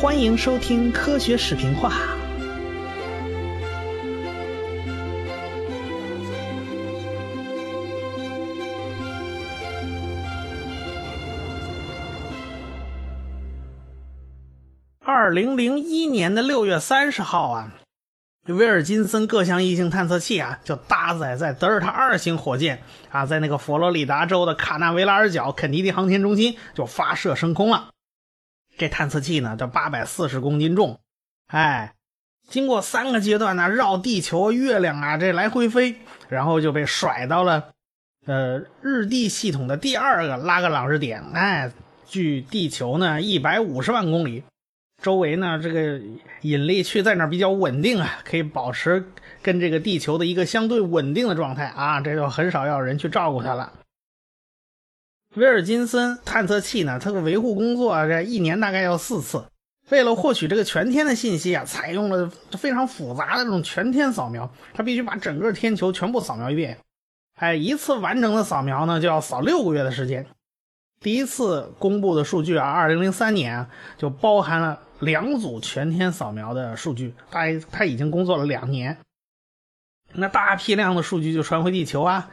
欢迎收听科学视频化。二零零一年的六月三十号啊，威尔金森各项异性探测器啊，就搭载在德尔塔二型火箭啊，在那个佛罗里达州的卡纳维拉尔角肯尼迪航天中心就发射升空了。这探测器呢，叫八百四十公斤重，哎，经过三个阶段呢，绕地球、月亮啊这来回飞，然后就被甩到了呃日地系统的第二个拉格朗日点，哎，距地球呢一百五十万公里。周围呢，这个引力区在那儿比较稳定啊，可以保持跟这个地球的一个相对稳定的状态啊，这就很少要人去照顾它了。威尔金森探测器呢，它的维护工作这一年大概要四次。为了获取这个全天的信息啊，采用了非常复杂的这种全天扫描，它必须把整个天球全部扫描一遍。哎，一次完整的扫描呢，就要扫六个月的时间。第一次公布的数据啊，二零零三年就包含了。两组全天扫描的数据，他他已经工作了两年，那大批量的数据就传回地球啊！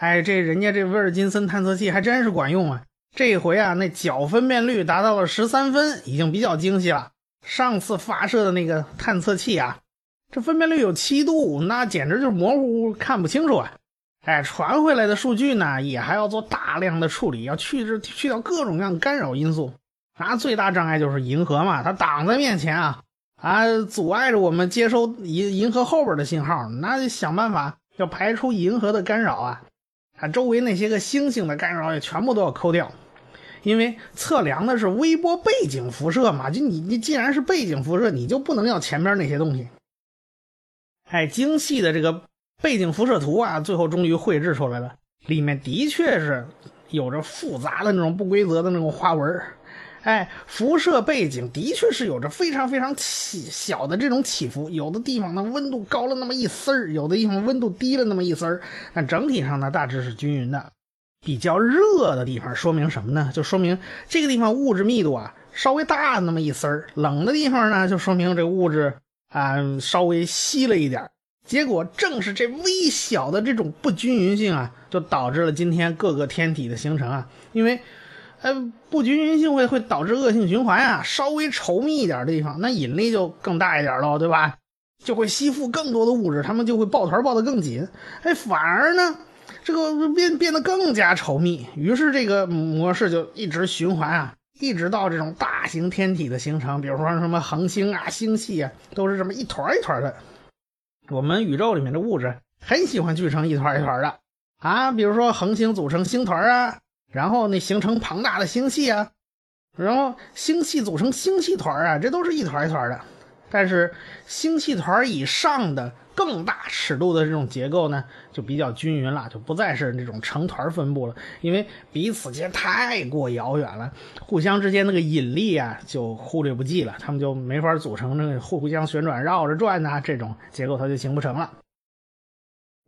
哎，这人家这威尔金森探测器还真是管用啊！这回啊，那角分辨率达到了十三分，已经比较精细了。上次发射的那个探测器啊，这分辨率有七度，那简直就是模糊看不清楚啊！哎，传回来的数据呢，也还要做大量的处理，要去去去掉各种各样干扰因素。那最大障碍就是银河嘛，它挡在面前啊，啊，阻碍着我们接收银银河后边的信号，那得想办法要排除银河的干扰啊，啊，周围那些个星星的干扰也全部都要抠掉，因为测量的是微波背景辐射嘛，就你你既然是背景辐射，你就不能要前面那些东西。哎，精细的这个背景辐射图啊，最后终于绘制出来了，里面的确是有着复杂的那种不规则的那种花纹。哎，辐射背景的确是有着非常非常起小的这种起伏，有的地方呢温度高了那么一丝儿，有的地方温度低了那么一丝儿，但整体上呢大致是均匀的。比较热的地方说明什么呢？就说明这个地方物质密度啊稍微大那么一丝儿，冷的地方呢就说明这物质啊稍微稀了一点儿。结果正是这微小的这种不均匀性啊，就导致了今天各个天体的形成啊，因为。呃，不均匀性会会导致恶性循环啊。稍微稠密一点的地方，那引力就更大一点喽，对吧？就会吸附更多的物质，它们就会抱团抱得更紧。哎，反而呢，这个变变得更加稠密。于是这个模式就一直循环啊，一直到这种大型天体的形成，比如说什么恒星啊、星系啊，都是这么一团一团的。我们宇宙里面的物质很喜欢聚成一团一团的啊，比如说恒星组成星团啊。然后那形成庞大的星系啊，然后星系组成星系团啊，这都是一团一团的。但是星系团以上的更大尺度的这种结构呢，就比较均匀了，就不再是那种成团分布了，因为彼此间太过遥远了，互相之间那个引力啊就忽略不计了，他们就没法组成那个互相旋转、绕着转呐这种结构，它就形不成了。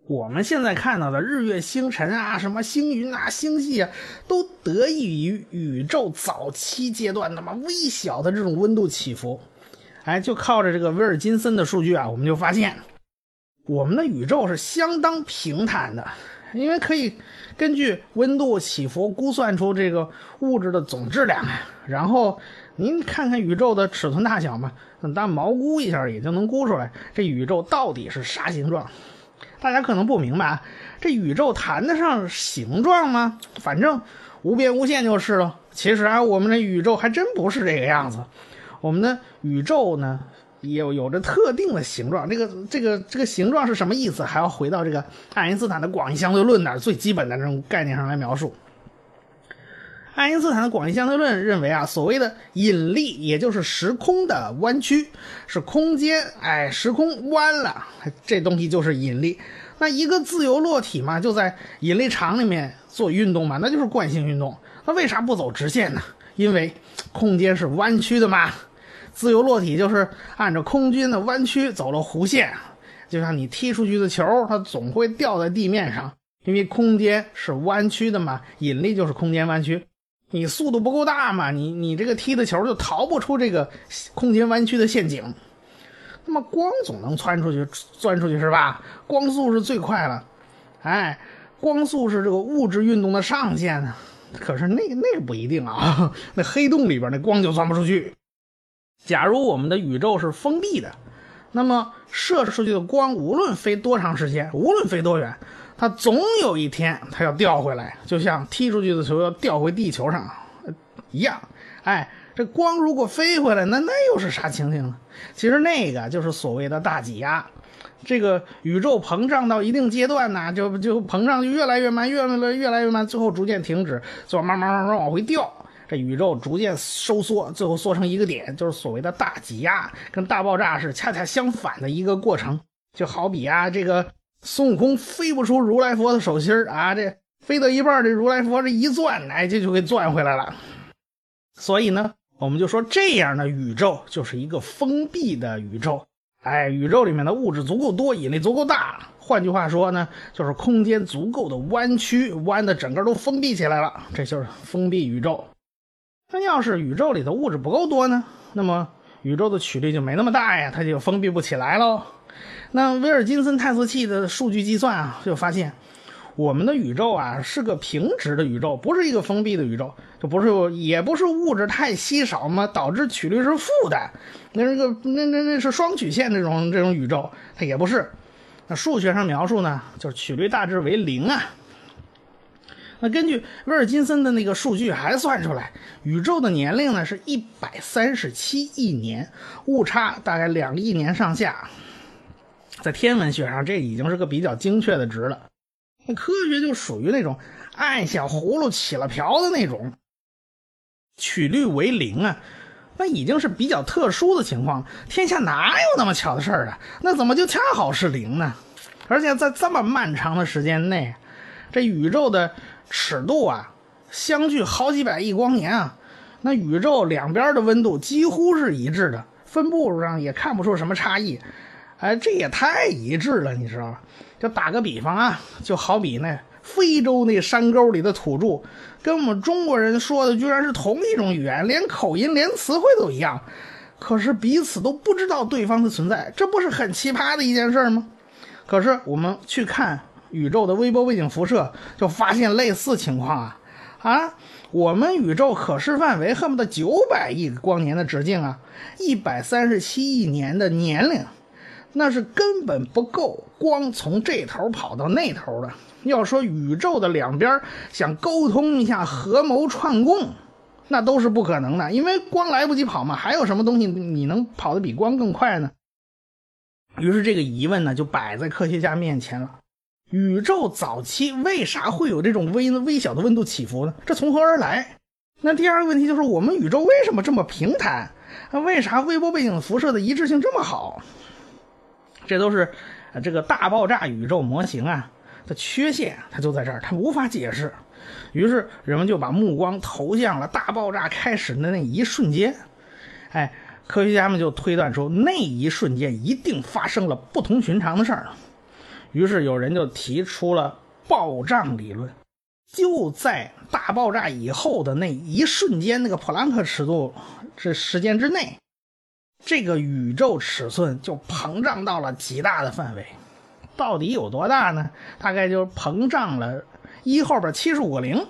我们现在看到的日月星辰啊，什么星云啊、星系啊，都得益于宇宙早期阶段那么微小的这种温度起伏。哎，就靠着这个威尔金森的数据啊，我们就发现我们的宇宙是相当平坦的，因为可以根据温度起伏估算出这个物质的总质量啊。然后您看看宇宙的尺寸大小嘛，单毛估一下也就能估出来这宇宙到底是啥形状。大家可能不明白啊，这宇宙谈得上形状吗？反正无边无限就是了。其实啊，我们的宇宙还真不是这个样子。我们的宇宙呢，有有着特定的形状。这个这个这个形状是什么意思？还要回到这个爱因斯坦的广义相对论那儿最基本的这种概念上来描述。爱因斯坦的广义相对论认为啊，所谓的引力，也就是时空的弯曲，是空间哎，时空弯了，这东西就是引力。那一个自由落体嘛，就在引力场里面做运动嘛，那就是惯性运动。那为啥不走直线呢？因为空间是弯曲的嘛。自由落体就是按照空间的弯曲走了弧线，就像你踢出去的球，它总会掉在地面上，因为空间是弯曲的嘛，引力就是空间弯曲。你速度不够大嘛，你你这个踢的球就逃不出这个空间弯曲的陷阱。那么光总能窜出去，钻出去是吧？光速是最快了，哎，光速是这个物质运动的上限呢。可是那那个不一定啊，那黑洞里边那光就钻不出去。假如我们的宇宙是封闭的，那么射出去的光无论飞多长时间，无论飞多远，它总有一天它要掉回来，就像踢出去的球要掉回地球上一样。哎，这光如果飞回来，那那又是啥情形呢？其实那个就是所谓的大挤压。这个宇宙膨胀到一定阶段呢，就就膨胀就越来越慢，越来越来越慢，最后逐渐停止，最后慢慢慢慢往回掉。这宇宙逐渐收缩，最后缩成一个点，就是所谓的大挤压，跟大爆炸是恰恰相反的一个过程。就好比啊，这个孙悟空飞不出如来佛的手心啊，这飞到一半，这如来佛这一钻，哎，这就给钻回来了。所以呢，我们就说这样的宇宙就是一个封闭的宇宙。哎，宇宙里面的物质足够多，引力足够大。换句话说呢，就是空间足够的弯曲，弯的整个都封闭起来了，这就是封闭宇宙。那要是宇宙里的物质不够多呢？那么宇宙的曲率就没那么大呀，它就封闭不起来喽。那威尔金森探测器的数据计算啊，就发现。我们的宇宙啊是个平直的宇宙，不是一个封闭的宇宙，就不是，也不是物质太稀少嘛，导致曲率是负的，那是个 那那那是双曲线这种这种宇宙，它也不是。那数学上描述呢，就是曲率大致为零啊。那根据威尔金森的那个数据还算出来，宇宙的年龄呢是一百三十七亿年，误差大概两亿年上下。在天文学上，这已经是个比较精确的值了。科学就属于那种按小葫芦起了瓢的那种，曲率为零啊，那已经是比较特殊的情况。天下哪有那么巧的事儿啊？那怎么就恰好是零呢？而且在这么漫长的时间内，这宇宙的尺度啊，相距好几百亿光年啊，那宇宙两边的温度几乎是一致的，分布上也看不出什么差异。哎，这也太一致了，你知道吧？就打个比方啊，就好比那非洲那山沟里的土著，跟我们中国人说的居然是同一种语言，连口音、连词汇都一样，可是彼此都不知道对方的存在，这不是很奇葩的一件事吗？可是我们去看宇宙的微波背景辐射，就发现类似情况啊啊！我们宇宙可视范围恨不得九百亿光年的直径啊，一百三十七亿年的年龄。那是根本不够光从这头跑到那头的。要说宇宙的两边想沟通一下、合谋串供，那都是不可能的，因为光来不及跑嘛。还有什么东西你能跑得比光更快呢？于是这个疑问呢就摆在科学家面前了：宇宙早期为啥会有这种微微小的温度起伏呢？这从何而来？那第二个问题就是我们宇宙为什么这么平坦？那为啥微波背景辐射的一致性这么好？这都是，这个大爆炸宇宙模型啊的缺陷，它就在这儿，它无法解释。于是人们就把目光投向了大爆炸开始的那一瞬间。哎，科学家们就推断出那一瞬间一定发生了不同寻常的事儿。于是有人就提出了暴胀理论，就在大爆炸以后的那一瞬间，那个普朗克尺度这时间之内。这个宇宙尺寸就膨胀到了极大的范围，到底有多大呢？大概就膨胀了一后边七十五个零，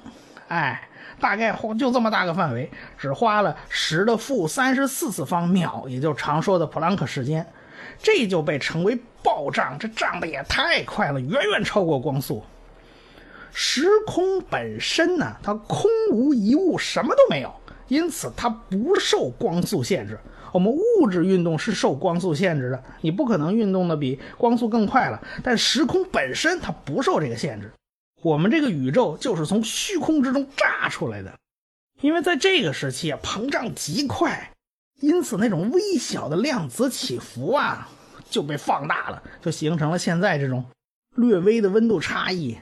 哎，大概就这么大个范围，只花了十的负三十四次方秒，也就常说的普朗克时间，这就被称为暴胀。这胀的也太快了，远远超过光速。时空本身呢，它空无一物，什么都没有，因此它不受光速限制。我们物质运动是受光速限制的，你不可能运动的比光速更快了。但时空本身它不受这个限制，我们这个宇宙就是从虚空之中炸出来的，因为在这个时期啊，膨胀极快，因此那种微小的量子起伏啊就被放大了，就形成了现在这种略微的温度差异。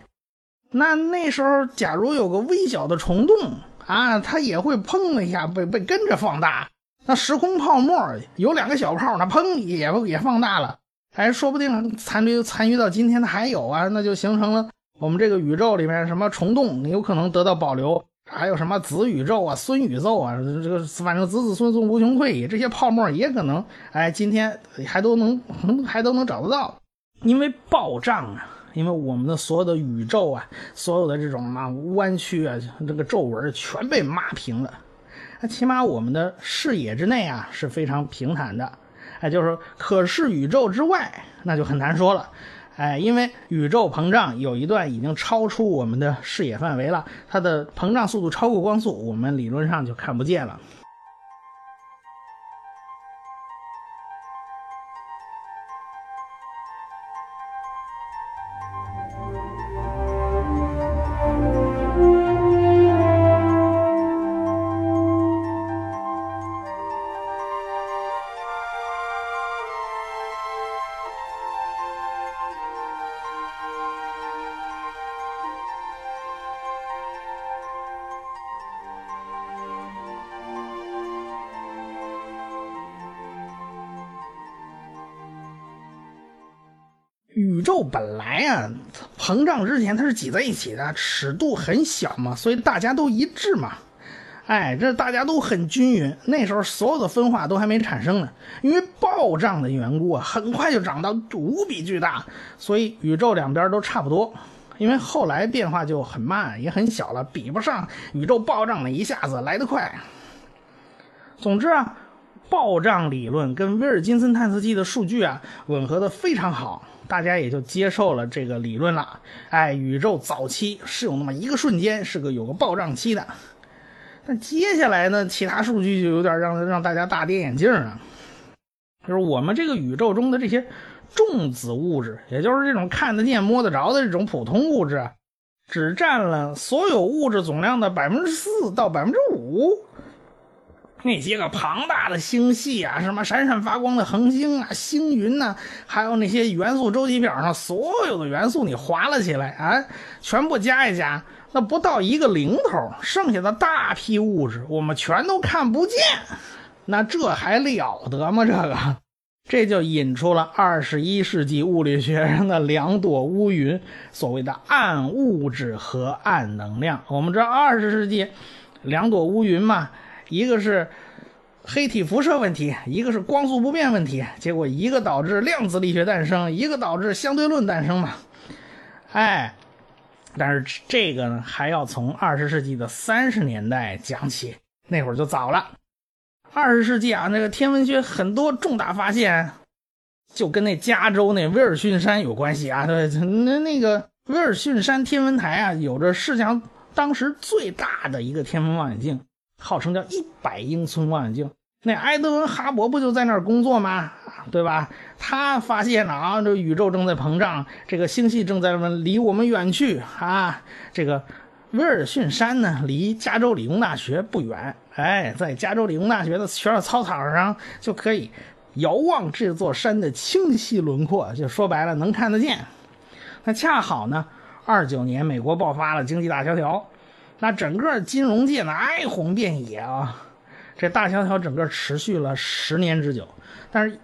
那那时候假如有个微小的虫洞啊，它也会砰的一下被被跟着放大。那时空泡沫有两个小泡，那砰也也放大了，还说不定残留残余到今天的还有啊，那就形成了我们这个宇宙里面什么虫洞有可能得到保留，还有什么子宇宙啊、孙宇宙啊，这个反正子子孙孙无穷匮也，这些泡沫也可能，哎，今天还都能还都能找得到，因为暴胀啊，因为我们的所有的宇宙啊，所有的这种啊弯曲啊，这个皱纹全被抹平了，那起码我们的视野之内啊是非常平坦的，哎，就是可视宇宙之外，那就很难说了。哎，因为宇宙膨胀有一段已经超出我们的视野范围了，它的膨胀速度超过光速，我们理论上就看不见了。宇宙本来啊，膨胀之前它是挤在一起的，尺度很小嘛，所以大家都一致嘛。哎，这大家都很均匀。那时候所有的分化都还没产生呢，因为暴胀的缘故啊，很快就长到无比巨大，所以宇宙两边都差不多。因为后来变化就很慢，也很小了，比不上宇宙暴胀的一下子来得快。总之啊，暴胀理论跟威尔金森探测器的数据啊吻合的非常好。大家也就接受了这个理论了。哎，宇宙早期是有那么一个瞬间是个有个暴胀期的，但接下来呢，其他数据就有点让让大家大跌眼镜了。就是我们这个宇宙中的这些重子物质，也就是这种看得见摸得着的这种普通物质，只占了所有物质总量的百分之四到百分之五。那些个庞大的星系啊，什么闪闪发光的恒星啊、星云呐，还有那些元素周期表上所有的元素，你划了起来啊，全部加一加，那不到一个零头，剩下的大批物质我们全都看不见，那这还了得吗？这个，这就引出了二十一世纪物理学上的两朵乌云，所谓的暗物质和暗能量。我们知道二十世纪两朵乌云嘛。一个是黑体辐射问题，一个是光速不变问题，结果一个导致量子力学诞生，一个导致相对论诞生嘛。哎，但是这个呢，还要从二十世纪的三十年代讲起，那会儿就早了。二十世纪啊，那个天文学很多重大发现，就跟那加州那威尔逊山有关系啊。对，那那个威尔逊山天文台啊，有着世界上当时最大的一个天文望远镜。号称叫一百英寸望远镜，那埃德温·哈勃不就在那儿工作吗？对吧？他发现了啊，这宇宙正在膨胀，这个星系正在离我们远去啊。这个威尔逊山呢，离加州理工大学不远，哎，在加州理工大学的学校操场上就可以遥望这座山的清晰轮廓，就说白了能看得见。那恰好呢，二九年美国爆发了经济大萧条。那整个金融界呢哀鸿遍野啊，这大萧条整个持续了十年之久。但是，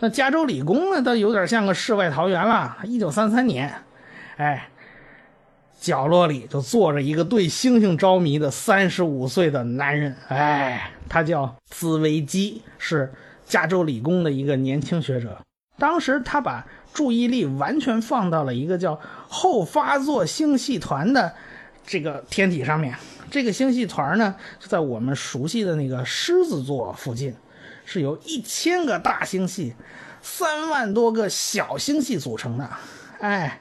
那加州理工呢，倒有点像个世外桃源了。一九三三年，哎，角落里就坐着一个对星星着迷的三十五岁的男人，哎，他叫兹维基，是加州理工的一个年轻学者。当时他把注意力完全放到了一个叫后发座星系团的。这个天体上面，这个星系团呢，就在我们熟悉的那个狮子座附近，是由一千个大星系、三万多个小星系组成的。哎，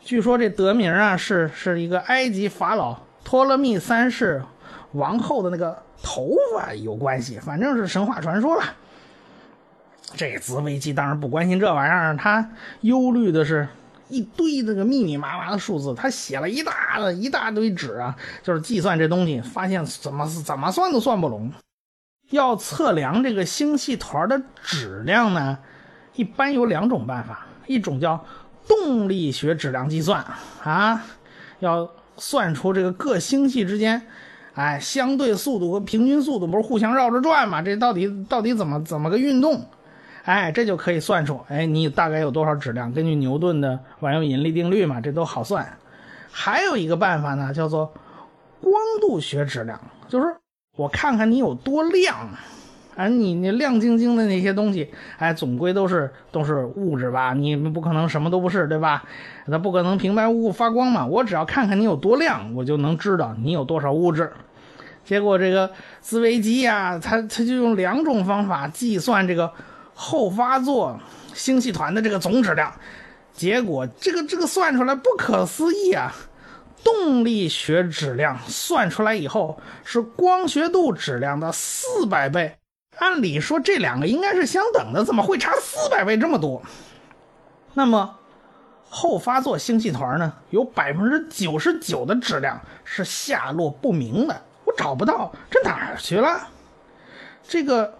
据说这得名啊，是是一个埃及法老托勒密三世王后的那个头发有关系，反正是神话传说了。这紫薇姬当然不关心这玩意儿，他忧虑的是。一堆这个密密麻麻的数字，他写了一大的一大堆纸啊，就是计算这东西，发现怎么怎么算都算不拢。要测量这个星系团的质量呢，一般有两种办法，一种叫动力学质量计算啊，要算出这个各星系之间，哎，相对速度和平均速度不是互相绕着转吗？这到底到底怎么怎么个运动？哎，这就可以算出，哎，你大概有多少质量？根据牛顿的万有引力定律嘛，这都好算。还有一个办法呢，叫做光度学质量，就是我看看你有多亮。哎，你你亮晶晶的那些东西，哎，总归都是都是物质吧？你不可能什么都不是，对吧？它不可能平白无故发光嘛。我只要看看你有多亮，我就能知道你有多少物质。结果这个自维基呀，他他就用两种方法计算这个后发座星系团的这个总质量。结果这个这个算出来不可思议啊！动力学质量算出来以后是光学度质量的四百倍。按理说这两个应该是相等的，怎么会差四百倍这么多？那么后发座星系团呢？有百分之九十九的质量是下落不明的，我找不到，这哪儿去了？这个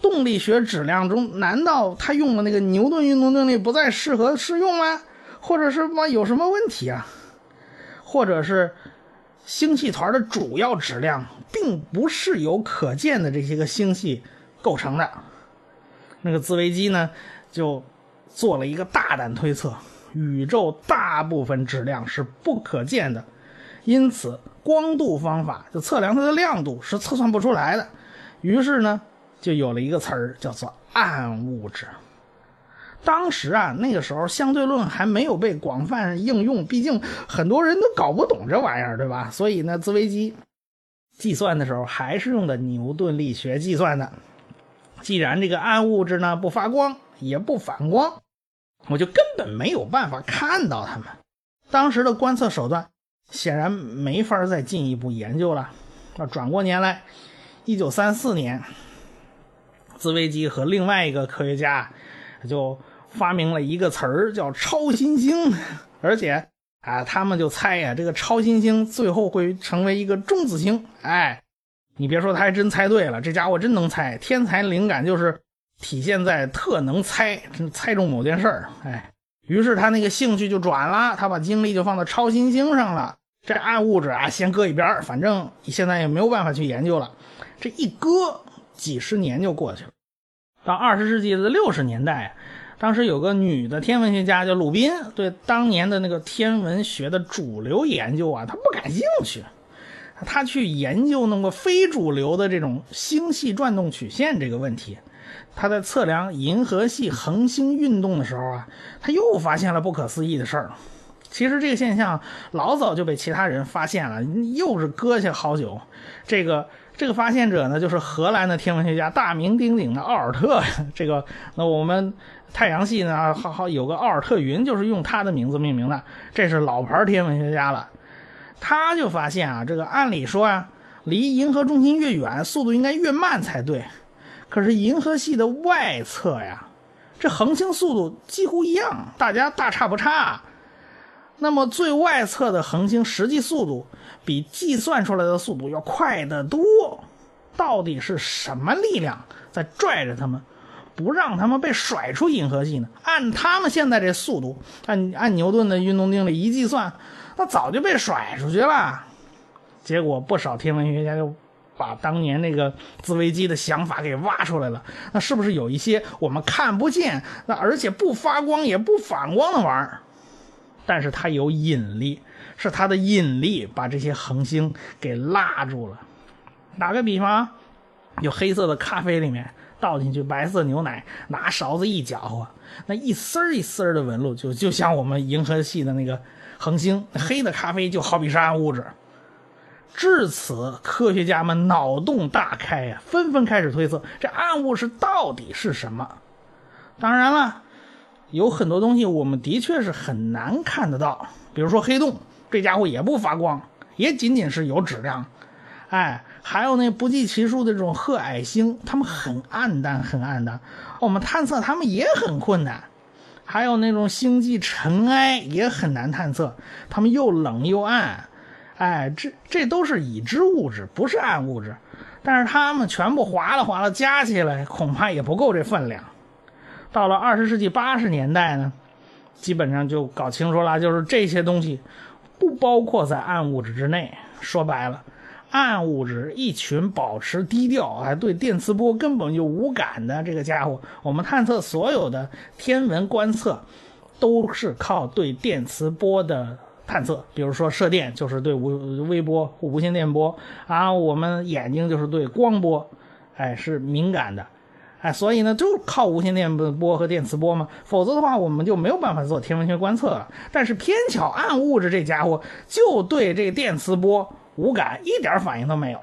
动力学质量中，难道他用的那个牛顿运动定律不再适合适用吗？或者是吗有什么问题啊？或者是？星系团的主要质量并不是由可见的这些个星系构成的。那个自维基呢，就做了一个大胆推测：宇宙大部分质量是不可见的，因此光度方法就测量它的亮度是测算不出来的。于是呢，就有了一个词儿叫做暗物质。当时啊，那个时候相对论还没有被广泛应用，毕竟很多人都搞不懂这玩意儿，对吧？所以呢，自维基计算的时候还是用的牛顿力学计算的。既然这个暗物质呢不发光也不反光，我就根本没有办法看到它们。当时的观测手段显然没法再进一步研究了。那转过年来，一九三四年，自维基和另外一个科学家就。发明了一个词儿叫超新星，而且啊，他们就猜呀，这个超新星最后会成为一个中子星。哎，你别说，他还真猜对了，这家伙真能猜，天才灵感就是体现在特能猜，猜中某件事儿。哎，于是他那个兴趣就转了，他把精力就放到超新星上了。这暗物质啊，先搁一边反正现在也没有办法去研究了。这一搁，几十年就过去了。到二十世纪的六十年代。当时有个女的天文学家叫鲁宾，对当年的那个天文学的主流研究啊，她不感兴趣。她去研究那个非主流的这种星系转动曲线这个问题。她在测量银河系恒星运动的时候啊，她又发现了不可思议的事儿。其实这个现象老早就被其他人发现了，又是搁下好久。这个这个发现者呢，就是荷兰的天文学家，大名鼎鼎的奥尔特。这个那我们。太阳系呢，好好有个奥尔特云，就是用他的名字命名的。这是老牌天文学家了，他就发现啊，这个按理说啊，离银河中心越远，速度应该越慢才对。可是银河系的外侧呀，这恒星速度几乎一样，大家大差不差。那么最外侧的恒星实际速度比计算出来的速度要快得多，到底是什么力量在拽着他们？不让他们被甩出银河系呢？按他们现在这速度，按按牛顿的运动定律一计算，那早就被甩出去了。结果不少天文学家就把当年那个自维基的想法给挖出来了。那是不是有一些我们看不见，那而且不发光也不反光的玩意儿？但是它有引力，是它的引力把这些恒星给拉住了。打个比方，有黑色的咖啡里面。倒进去白色牛奶，拿勺子一搅和，那一丝儿一丝儿的纹路，就就像我们银河系的那个恒星。黑的咖啡就好比是暗物质。至此，科学家们脑洞大开呀，纷纷开始推测这暗物质到底是什么。当然了，有很多东西我们的确是很难看得到，比如说黑洞，这家伙也不发光，也仅仅是有质量。哎，还有那不计其数的这种褐矮星，它们很暗淡，很暗淡。我们探测它们也很困难。还有那种星际尘埃也很难探测，它们又冷又暗。哎，这这都是已知物质，不是暗物质。但是它们全部划拉划拉加起来，恐怕也不够这分量。到了二十世纪八十年代呢，基本上就搞清楚了，就是这些东西不包括在暗物质之内。说白了。暗物质一群保持低调，还对电磁波根本就无感的这个家伙，我们探测所有的天文观测，都是靠对电磁波的探测，比如说射电就是对无微波、无线电波啊，我们眼睛就是对光波，哎，是敏感的，哎，所以呢，就靠无线电波和电磁波嘛，否则的话，我们就没有办法做天文学观测了。但是偏巧暗物质这家伙就对这个电磁波无感，一点反应都没有。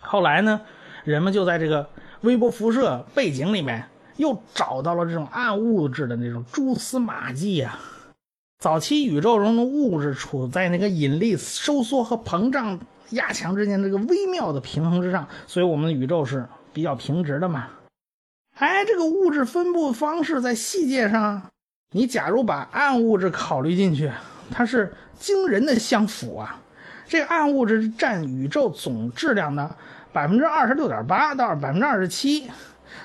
后来呢，人们就在这个微波辐射背景里面又找到了这种暗物质的那种蛛丝马迹呀。早期宇宙中的物质处在那个引力收缩和膨胀压强之间这个微妙的平衡之上，所以我们的宇宙是比较平直的嘛。哎，这个物质分布方式在细节上，你假如把暗物质考虑进去，它是惊人的相符啊。这个暗物质占宇宙总质量的百分之二十六点八到百分之二十七，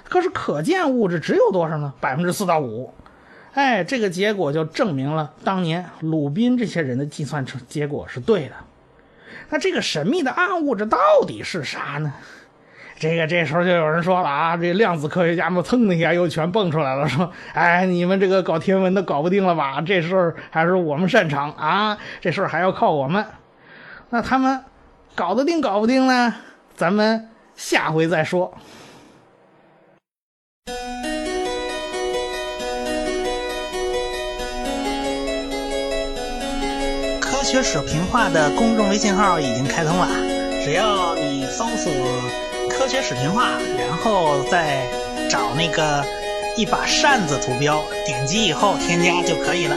可是可见物质只有多少呢？百分之四到五。哎，这个结果就证明了当年鲁宾这些人的计算成结果是对的。那这个神秘的暗物质到底是啥呢？这个这时候就有人说了啊，这量子科学家们蹭的一下又全蹦出来了，说：“哎，你们这个搞天文的搞不定了吧？这事儿还是我们擅长啊，这事儿还要靠我们。”那他们搞得定搞不定呢？咱们下回再说。科学史平话的公众微信号已经开通了，只要你搜索“科学史评话”，然后再找那个一把扇子图标，点击以后添加就可以了。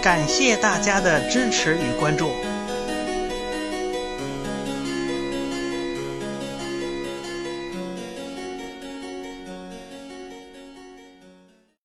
感谢大家的支持与关注。